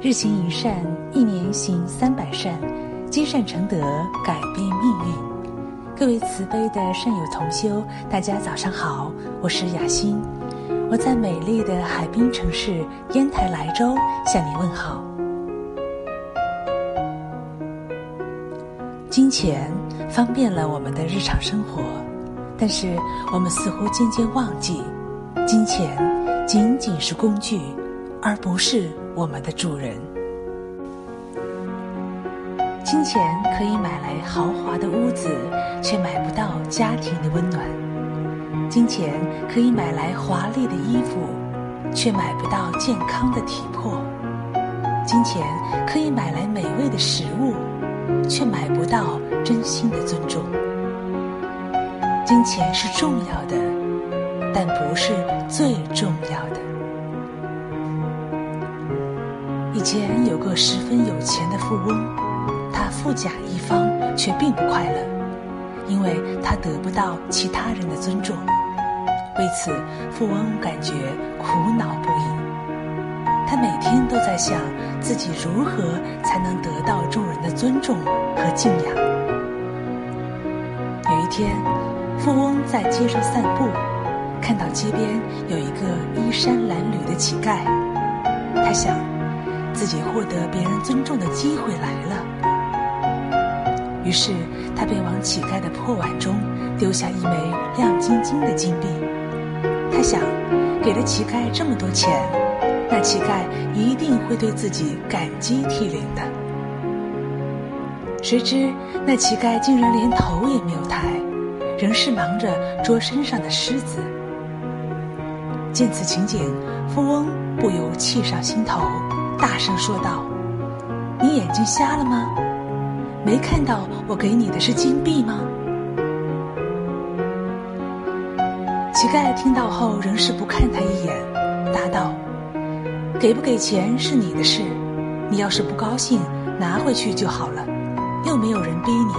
日行一善，一年行三百善，积善成德，改变命运。各位慈悲的善友同修，大家早上好，我是雅欣，我在美丽的海滨城市烟台莱州向你问好。金钱方便了我们的日常生活，但是我们似乎渐渐忘记，金钱仅仅是工具，而不是。我们的主人，金钱可以买来豪华的屋子，却买不到家庭的温暖；金钱可以买来华丽的衣服，却买不到健康的体魄；金钱可以买来美味的食物，却买不到真心的尊重。金钱是重要的，但不是最重要的。以前有个十分有钱的富翁，他富甲一方，却并不快乐，因为他得不到其他人的尊重。为此，富翁感觉苦恼不已。他每天都在想自己如何才能得到众人的尊重和敬仰。有一天，富翁在街上散步，看到街边有一个衣衫褴褛的乞丐，他想。自己获得别人尊重的机会来了，于是他便往乞丐的破碗中丢下一枚亮晶晶的金币。他想，给了乞丐这么多钱，那乞丐一定会对自己感激涕零的。谁知那乞丐竟然连头也没有抬，仍是忙着捉身上的虱子。见此情景，富翁不由气上心头。大声说道：“你眼睛瞎了吗？没看到我给你的是金币吗？”乞丐听到后仍是不看他一眼，答道：“给不给钱是你的事，你要是不高兴，拿回去就好了，又没有人逼你，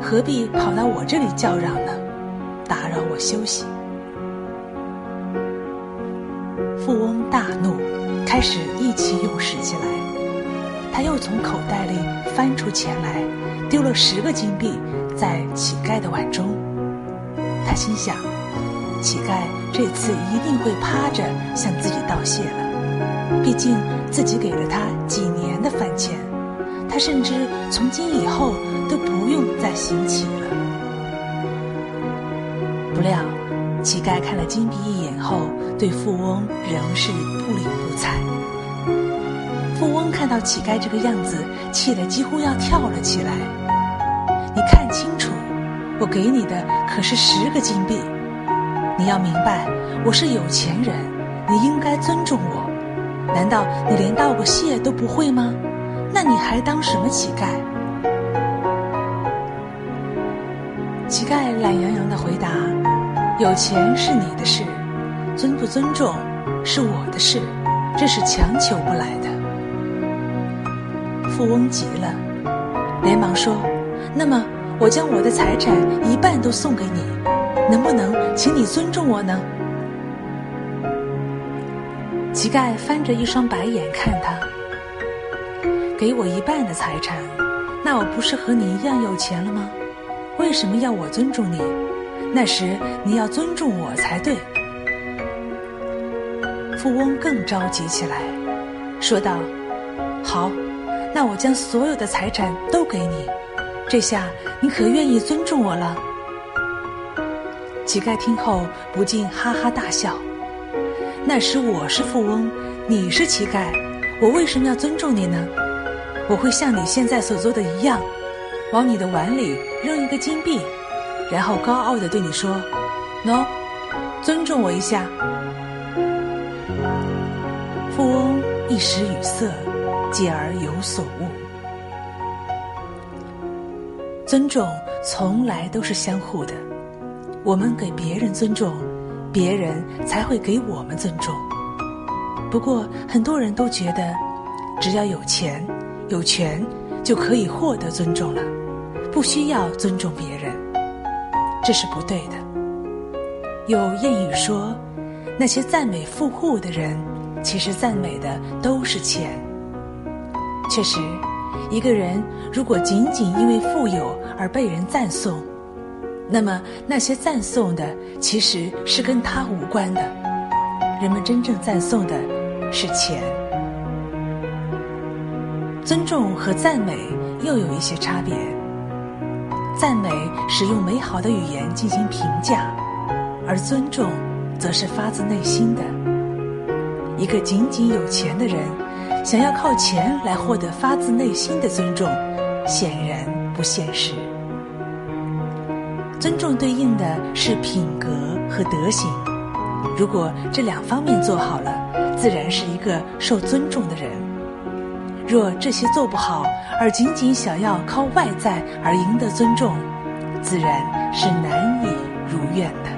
何必跑到我这里叫嚷呢？打扰我休息。”富翁大怒。开始意气用事起来，他又从口袋里翻出钱来，丢了十个金币在乞丐的碗中。他心想，乞丐这次一定会趴着向自己道谢了，毕竟自己给了他几年的饭钱，他甚至从今以后都不用再行乞了。不料。乞丐看了金币一眼后，对富翁仍是不理不睬。富翁看到乞丐这个样子，气得几乎要跳了起来。你看清楚，我给你的可是十个金币。你要明白，我是有钱人，你应该尊重我。难道你连道个谢都不会吗？那你还当什么乞丐？乞丐懒洋洋的回答。有钱是你的事，尊不尊重是我的事，这是强求不来的。富翁急了，连忙说：“那么我将我的财产一半都送给你，能不能请你尊重我呢？”乞丐翻着一双白眼看他，给我一半的财产，那我不是和你一样有钱了吗？为什么要我尊重你？那时你要尊重我才对。富翁更着急起来，说道：“好，那我将所有的财产都给你，这下你可愿意尊重我了？”乞丐听后不禁哈哈大笑。那时我是富翁，你是乞丐，我为什么要尊重你呢？我会像你现在所做的一样，往你的碗里扔一个金币。然后高傲的对你说：“喏，尊重我一下。”富翁一时语塞，继而有所悟。尊重从来都是相互的，我们给别人尊重，别人才会给我们尊重。不过很多人都觉得，只要有钱、有权，就可以获得尊重了，不需要尊重别人。这是不对的。有谚语说，那些赞美富户的人，其实赞美的都是钱。确实，一个人如果仅仅因为富有而被人赞颂，那么那些赞颂的其实是跟他无关的。人们真正赞颂的是钱。尊重和赞美又有一些差别。赞美使用美好的语言进行评价，而尊重则是发自内心的。一个仅仅有钱的人，想要靠钱来获得发自内心的尊重，显然不现实。尊重对应的是品格和德行，如果这两方面做好了，自然是一个受尊重的人。若这些做不好，而仅仅想要靠外在而赢得尊重，自然是难以如愿的。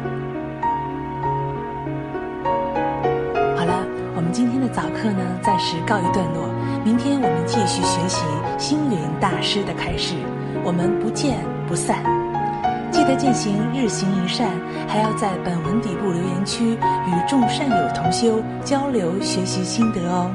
好了，我们今天的早课呢，暂时告一段落。明天我们继续学习星云大师的开示，我们不见不散。记得践行日行一善，还要在本文底部留言区与众善友同修交流学习心得哦。